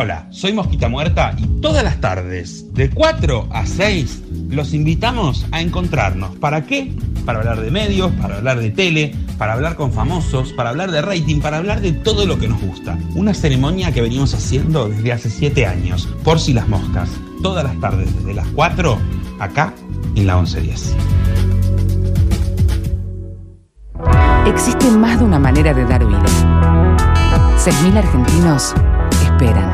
S7: Hola, soy Mosquita Muerta y todas las tardes, de 4 a 6, los invitamos a encontrarnos. ¿Para qué? Para hablar de medios, para hablar de tele, para hablar con famosos, para hablar de rating, para hablar de todo lo que nos gusta. Una ceremonia que venimos haciendo desde hace 7 años, por si las moscas. Todas las tardes, desde las 4, acá en la 1110.
S8: Existe más de una manera de dar vida. 6.000 argentinos esperan.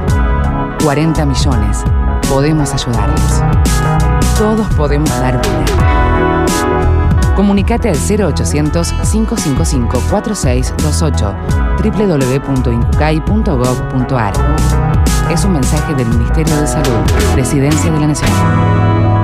S8: 40 millones. Podemos ayudarlos. Todos podemos dar vida. Comunicate al 0800-555-4628 www.incucay.gov.ar. Es un mensaje del Ministerio de Salud, Presidencia de la Nación.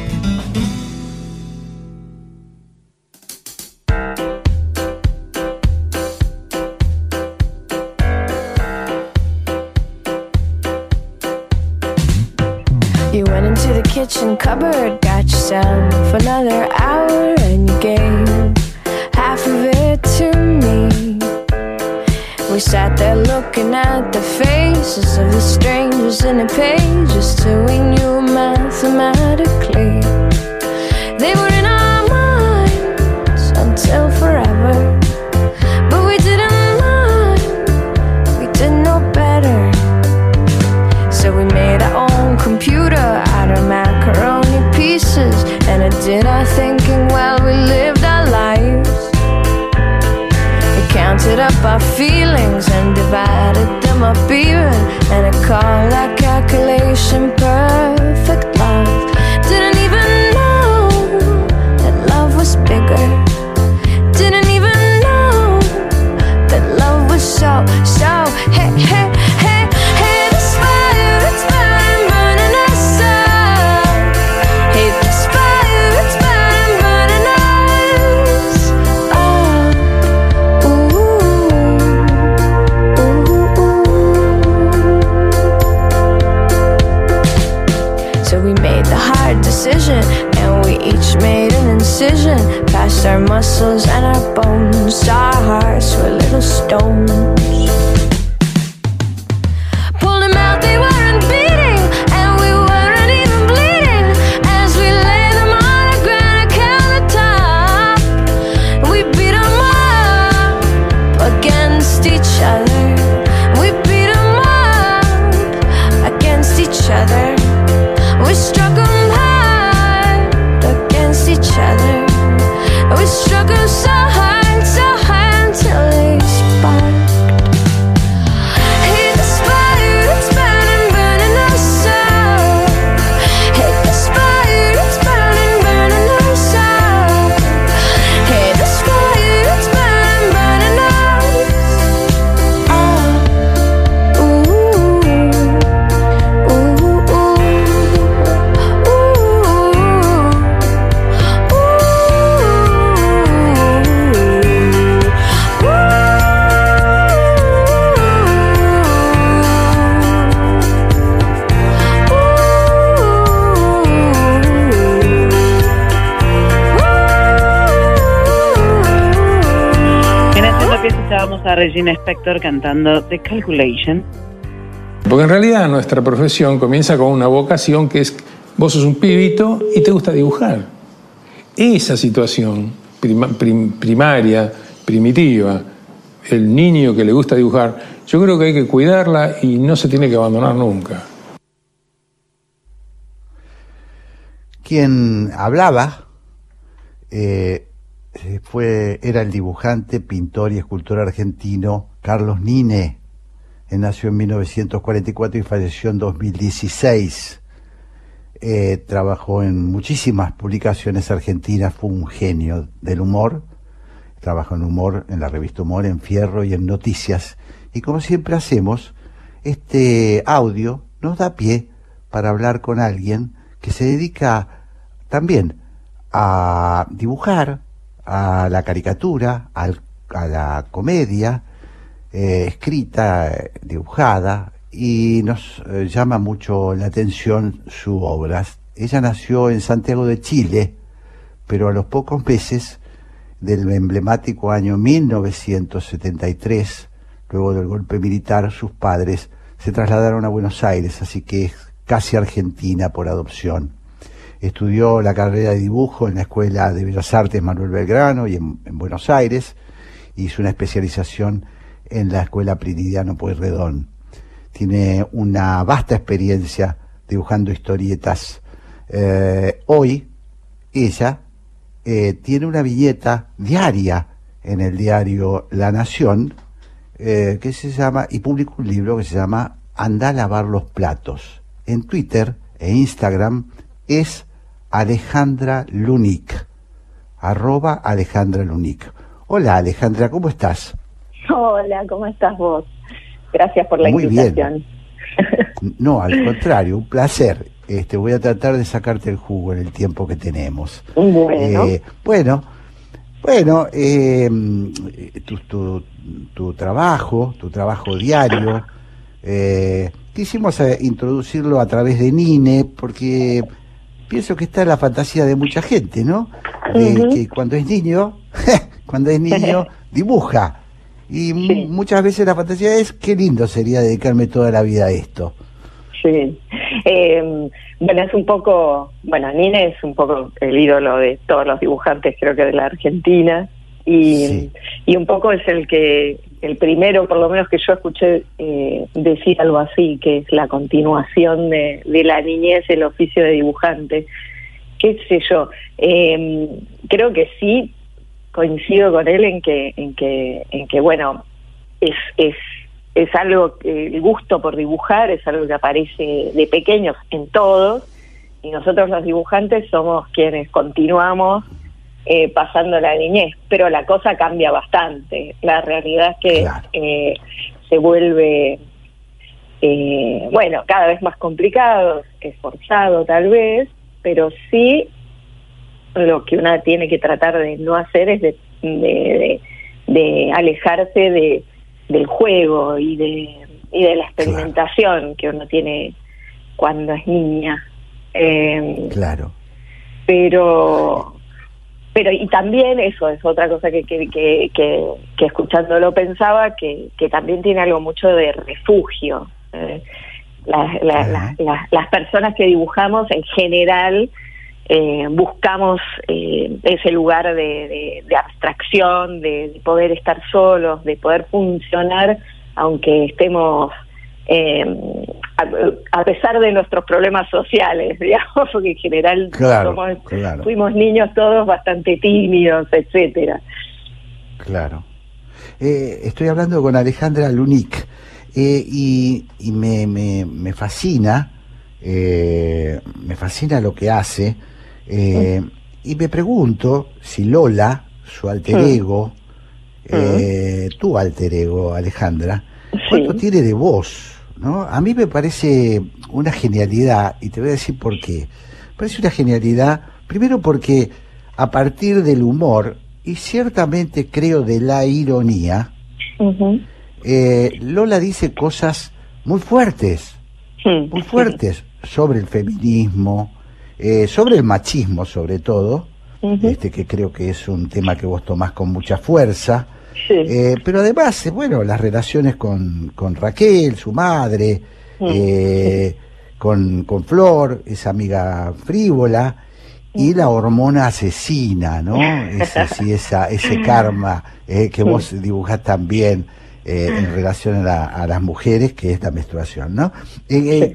S4: Kitchen cupboard, got yourself another hour and you gave half of it to me. We sat there looking at the faces of the strangers in the pages till we knew mathematically. They were in feelings and divided them up even. And it called our calculation perfect
S3: Regina Spector cantando The Calculation.
S9: Porque en realidad nuestra profesión comienza con una vocación que es, vos sos un pibito y te gusta dibujar. Esa situación prima- prim- primaria, primitiva, el niño que le gusta dibujar, yo creo que hay que cuidarla y no se tiene que abandonar nunca.
S1: Quien hablaba eh, eh, fue, era el dibujante, pintor y escultor argentino Carlos Nine. Él nació en 1944 y falleció en 2016. Eh, trabajó en muchísimas publicaciones argentinas, fue un genio del humor. Trabajó en humor, en la revista Humor, en Fierro y en Noticias. Y como siempre hacemos, este audio nos da pie para hablar con alguien que se dedica también a dibujar, a la caricatura, al- a la comedia, eh, escrita, eh, dibujada, y nos eh, llama mucho la atención su obra. Ella nació en Santiago de Chile, pero a los pocos meses del emblemático año 1973, luego del golpe militar, sus padres se trasladaron a Buenos Aires, así que es casi argentina por adopción. Estudió la carrera de dibujo en la Escuela de Bellas Artes Manuel Belgrano y en, en Buenos Aires. Hizo una especialización en la Escuela Prinidiano Pueyrredón. Tiene una vasta experiencia dibujando historietas. Eh, hoy, ella eh, tiene una viñeta diaria en el diario La Nación eh, que se llama, y publica un libro que se llama Anda a lavar los platos. En Twitter e Instagram es Alejandra Lunik, arroba Alejandra Lunik. Hola Alejandra, ¿cómo estás?
S10: Hola, ¿cómo estás vos? Gracias por la
S1: Muy bien.
S10: invitación.
S1: No, al contrario, un placer. Este, voy a tratar de sacarte el jugo en el tiempo que tenemos.
S10: Bueno,
S1: Eh, bueno, bueno, eh, tu, tu- tu trabajo, tu trabajo diario, eh, quisimos eh, introducirlo a través de Nine porque pienso que está la fantasía de mucha gente, ¿no? De que cuando es niño, cuando es niño, dibuja. Y mu- muchas veces la fantasía es, qué lindo sería dedicarme toda la vida a esto.
S10: Sí. Eh, bueno, es un poco, bueno, Nine es un poco el ídolo de todos los dibujantes, creo que de la Argentina, y, y un poco es el que, el primero, por lo menos que yo escuché eh, decir algo así, que es la continuación de, de la niñez, el oficio de dibujante. Qué sé yo, eh, creo que sí coincido con él en que, en que, en que bueno, es, es es algo el gusto por dibujar es algo que aparece de pequeños en todos y nosotros los dibujantes somos quienes continuamos eh, pasando la niñez, pero la cosa cambia bastante. La realidad es que eh, se vuelve, eh, bueno, cada vez más complicado, esforzado tal vez, pero sí lo que una tiene que tratar de no hacer es de, de, de alejarse de del juego y de, y de la experimentación que uno tiene cuando es niña. Eh,
S1: claro.
S10: Pero, pero y también eso es otra cosa que, que, que, que, escuchándolo pensaba, que, que también tiene algo mucho de refugio. Eh, las personas que dibujamos en general eh, buscamos eh, ese lugar de, abstracción, de, poder estar solos, de poder funcionar, aunque estemos, eh, a, pesar de nuestros problemas sociales, digamos, porque en general fuimos niños todos bastante tímidos, etcétera.
S1: Claro. estoy hablando con Alejandra Lunic y, y me, me, me fascina, me fascina lo que hace eh, y me pregunto si Lola, su alter mm. ego, eh, tu alter ego, Alejandra, ¿cuánto tiene de voz? ¿no? A mí me parece una genialidad, y te voy a decir por qué. parece una genialidad, primero porque a partir del humor, y ciertamente creo de la ironía, eh, Lola dice cosas muy fuertes, muy fuertes sobre el feminismo, eh, sobre el machismo sobre todo, este que creo que es un tema que vos tomás con mucha fuerza, eh, pero además, eh, bueno, las relaciones con, con Raquel, su madre, con, con Flor, esa amiga frívola, y la hormona asesina, ¿no? Ese, sí, esa, ese karma que vos dibujás también. en relación a, a, las mujeres, que es la menstruación, ¿no?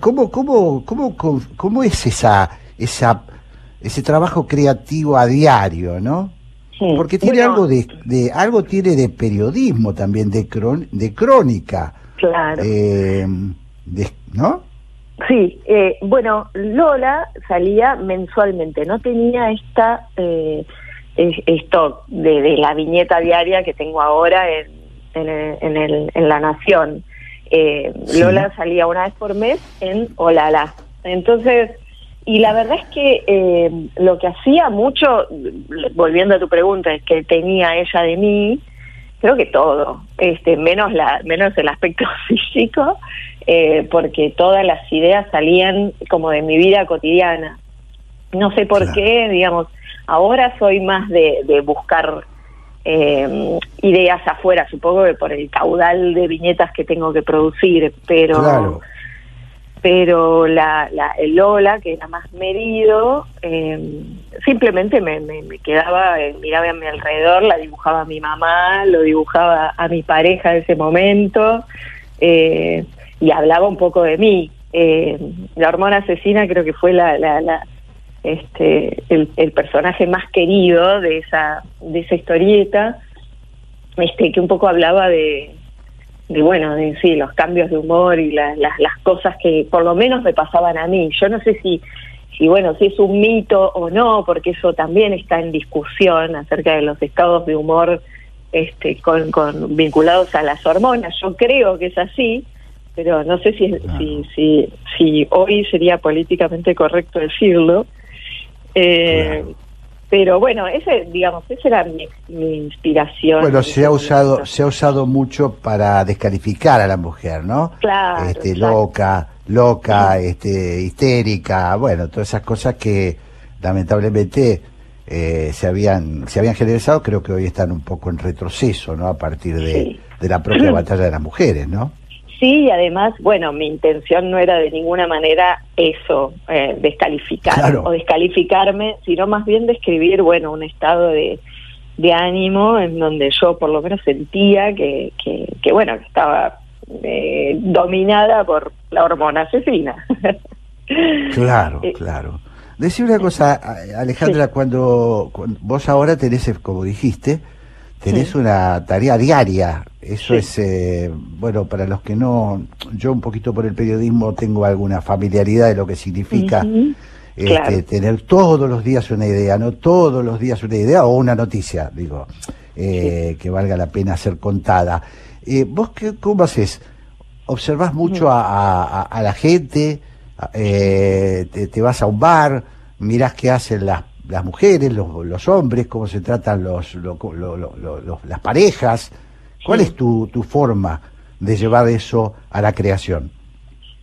S1: ¿cómo, cómo, cómo, cómo, es esa, esa, ese trabajo creativo a diario, ¿no? Porque tiene algo de, de, algo tiene de periodismo también, de de crónica.
S10: Claro.
S1: Eh, ¿No?
S10: Sí, eh, bueno, Lola salía mensualmente, no tenía esta eh, esto de, de, la viñeta diaria que tengo ahora en, en, el, en, La Nación. Eh, Lola salía una vez por mes en Olala. Entonces, y la verdad es que eh, lo que hacía mucho, volviendo a tu pregunta, es que tenía ella de mí, creo que todo, este, menos la, menos el aspecto físico, eh, porque todas las ideas salían como de mi vida cotidiana. No sé por qué, digamos, ahora soy más de, de buscar eh, ideas afuera, supongo que por el caudal de viñetas que tengo que producir, pero pero la, la, el Lola, que era más medido, eh, simplemente me, me, quedaba, eh, miraba a mi alrededor, la dibujaba a mi mamá, lo dibujaba a mi pareja de ese momento, eh, y hablaba un poco de mí. la hormona asesina creo que fue la este, el, el, personaje más querido de esa, de esa historieta, este, que un poco hablaba de, de bueno, de sí, los cambios de humor y las las cosas que por lo menos me pasaban a mí. Yo no sé si, si, bueno, si es un mito o no, porque eso también está en discusión acerca de los estados de humor este, con, con vinculados a las hormonas. Yo creo que es así, pero no sé si, si, si, si hoy sería políticamente correcto decirlo. Eh, pero bueno ese digamos esa era mi, inspiración.
S1: Bueno se ha usado se ha usado mucho para descalificar a la mujer no
S10: claro
S1: este loca loca este histérica bueno todas esas cosas que lamentablemente eh, se habían se habían generalizado creo que hoy están un poco en retroceso no a partir de, de la propia batalla de las mujeres no
S10: sí, y además, bueno, mi intención no era de ninguna manera eso, eh, descalificar
S1: Claro.
S10: o descalificarme, sino más bien describir, bueno, un estado de, de ánimo en donde yo por lo menos sentía que, que, que, bueno, que estaba eh, dominada por la hormona asesina.
S1: Claro,
S10: Eh,
S1: claro. Decir una cosa, Alejandra, cuando, cuando vos ahora tenés, como dijiste, tenés
S10: Sí.
S1: una tarea diaria. Eso
S10: Sí.
S1: es, eh, bueno, para los que no, yo un poquito por el periodismo tengo alguna familiaridad de lo que significa este,
S10: Claro.
S1: tener todos los días una idea, no todos los días una idea o una noticia, digo, eh, que valga la pena ser contada. Eh, ¿Vos qué, cómo haces? ¿Observás mucho a, a- a- a la gente? Eh, te, te vas a un bar? ¿Mirás qué hacen las, las mujeres, los, los hombres? ¿Cómo se tratan los, lo- lo- lo- lo- lo- las parejas? ¿Cuál es tu, tu forma de llevar eso a la creación?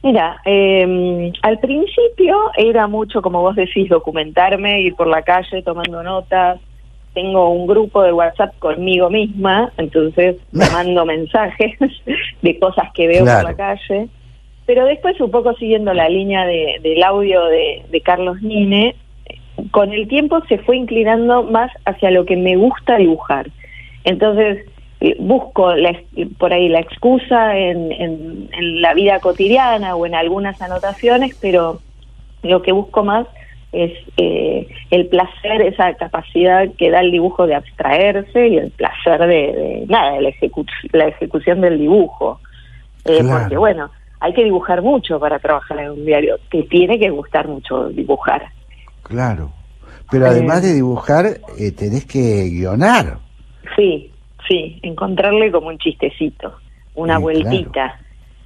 S10: Mira, eh, al principio era mucho, como vos decís, documentarme, ir por la calle tomando notas. Tengo un grupo de WhatsApp conmigo misma, entonces me mando mensajes de cosas que veo
S1: Claro.
S10: por la calle. Pero después, un poco siguiendo la línea de- del audio de, de Carlos Nine, con el tiempo se fue inclinando más hacia lo que me gusta dibujar. Entonces, eh, busco la por ahí la excusa en, en- en la vida cotidiana o en algunas anotaciones, pero lo que busco más es eh, el placer, esa capacidad que da el dibujo de abstraerse y el placer de, de, nada, de la, ejecu- la ejecución del dibujo. Eh,
S1: Claro.
S10: Porque bueno, hay que dibujar mucho para trabajar en un diario, te tiene que gustar mucho dibujar.
S1: Claro. Pero además
S10: Eh,
S1: de dibujar, eh, tenés que guionar.
S10: Sí, sí, encontrarle como un chistecito, una
S1: Sí,
S10: vueltita.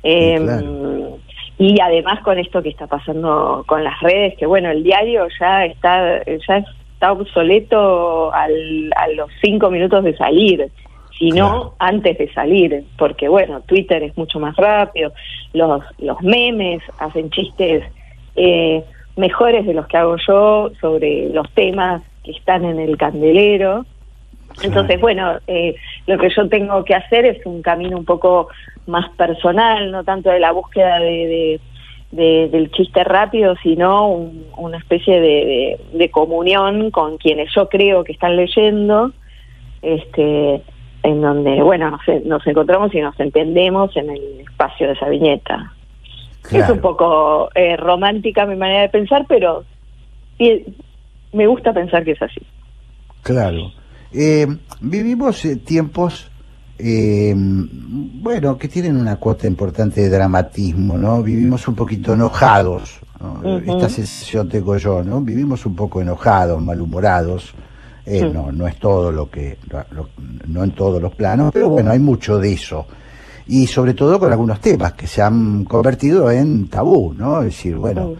S10: Eh,
S1: claro.
S10: Y además con esto que está pasando con las redes, que bueno, el diario ya está ya está obsoleto al, a los cinco minutos de salir, si no antes de salir, porque bueno, Twitter es mucho más rápido, los, los memes hacen chistes eh, mejores de los que hago yo sobre los temas que están en el candelero. Entonces, bueno, eh, lo que yo tengo que hacer es un camino un poco más personal, no tanto de la búsqueda de, de- de- del chiste rápido, sino un- una especie de, de- comunión con quienes yo creo que están leyendo, este, en donde, bueno, nos, nos encontramos y nos entendemos en el espacio de esa viñeta. Es un poco eh, romántica mi manera de pensar, pero me gusta pensar que es así.
S1: Claro. Eh, vivimos eh, tiempos, eh, bueno, que tienen una cuota importante de dramatismo, ¿no? Vivimos un poquito enojados, esta sensación tengo yo, ¿no? Vivimos un poco enojados, malhumorados. Eh. No, no es todo lo que, lo- lo- no en todos los planos, pero bueno, hay mucho de eso. Y sobre todo con algunos temas que se han convertido en tabú, ¿no? Es decir, bueno,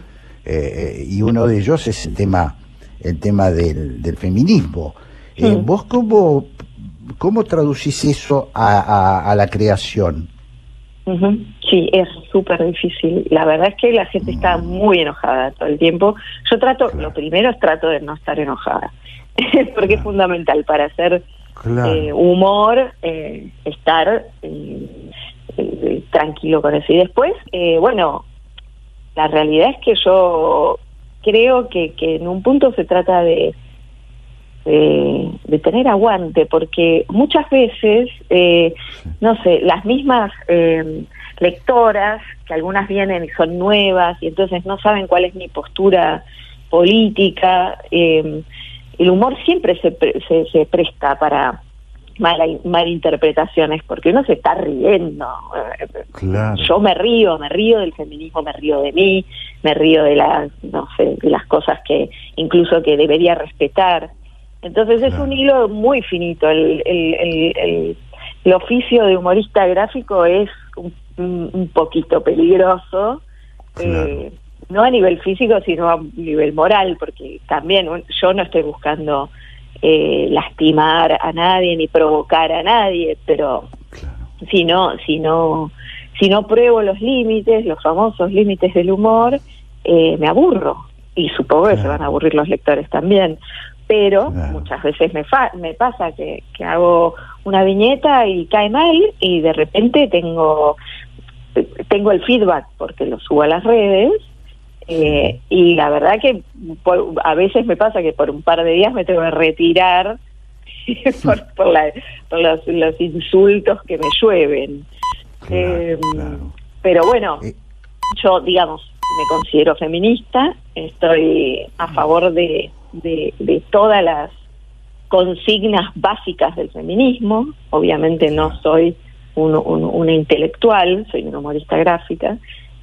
S1: eh, y uno de ellos es el tema, el tema del, del feminismo. Eh,
S10: Mm.
S1: ¿Vos cómo, cómo traducís eso a, a- a la creación?
S10: Sí, es súper difícil. La verdad es que la gente está muy enojada todo el tiempo. Yo trato, lo primero es trato de no estar enojada, porque es fundamental para hacer
S1: Claro.
S10: eh, humor, eh, estar eh, tranquilo con eso. Y después, eh, bueno, la realidad es que yo creo que, que en un punto se trata de, de, tener aguante, porque muchas veces, eh, no sé, las mismas eh, lectoras, que algunas vienen y son nuevas y entonces no saben cuál es mi postura política, el humor siempre se, pre- se, se presta para mala, malinterpretaciones, porque uno se está riendo.
S1: Claro.
S10: yo me río, me río del feminismo, me río de mí, me río de las, no sé, de las cosas que incluso que debería respetar. Entonces es un hilo muy finito. El, el, el, el- el oficio de humorista gráfico es un, poquito peligroso, eh, no a nivel físico, sino a nivel moral, porque también yo no estoy buscando eh, lastimar a nadie ni provocar a nadie, pero si no, si no, si no pruebo los límites, los famosos límites del humor, eh, me aburro. Y supongo que se van a aburrir los lectores también. Pero muchas veces me, fa- me pasa que, que hago una viñeta y cae mal y de repente tengo tengo el feedback porque lo subo a las redes eh, y la verdad que por- a veces me pasa que por un par de días me tengo que retirar por, por la- por los, los insultos que me llueven. Eh, Pero bueno, yo, digamos, me considero feminista, estoy a favor de, de, de todas las consignas básicas del feminismo. Obviamente no soy un- un- una intelectual, soy una humorista gráfica.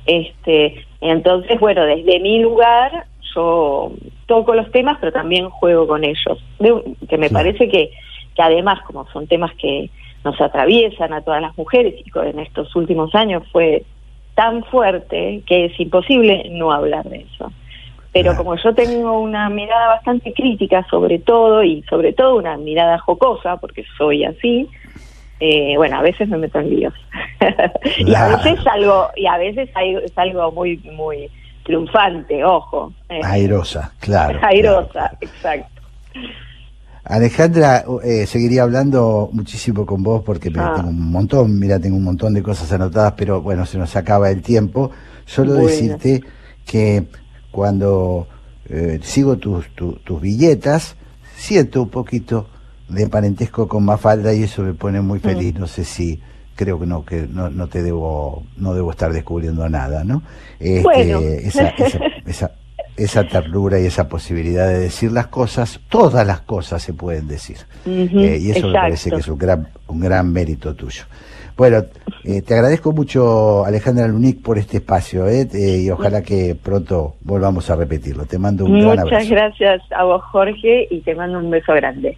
S10: Este, entonces, bueno, desde mi lugar yo toco los temas, pero también juego con ellos. De- que me parece que, que además, como son temas que nos atraviesan a todas las mujeres y en estos últimos años fue tan fuerte que es imposible no hablar de eso. Pero como yo tengo una mirada bastante crítica sobre todo y sobre todo una mirada jocosa, porque soy así, eh, bueno, a veces me meto en líos. y a veces salgo, y a veces hay- es algo muy, muy triunfante, ojo. eh,
S1: Airosa, claro.
S10: airosa, exacto.
S1: Alejandra, eh, seguiría hablando muchísimo con vos porque
S10: Ah.
S1: tengo un montón, mira, tengo un montón de cosas anotadas, pero bueno, se nos acaba el tiempo. Solo
S10: Bueno.
S1: decirte que cuando eh, sigo tus, tu- tus billetas, siento un poquito de parentesco con Mafalda y eso me pone muy feliz. No sé si creo que no que no, no te debo no debo estar descubriendo nada, ¿no? Este,
S10: Bueno.
S1: esa, esa, esa, esa ternura y esa posibilidad de decir las cosas, todas las cosas se pueden decir. Eh, y eso me parece que es un gran, un gran mérito tuyo. Bueno, eh, te agradezco mucho, Alejandra Lunic, por este espacio eh, eh, y ojalá que pronto volvamos a repetirlo. Te mando un gran
S10: Muchas
S1: abrazo.
S10: gracias a vos, Jorge, y te mando un beso grande.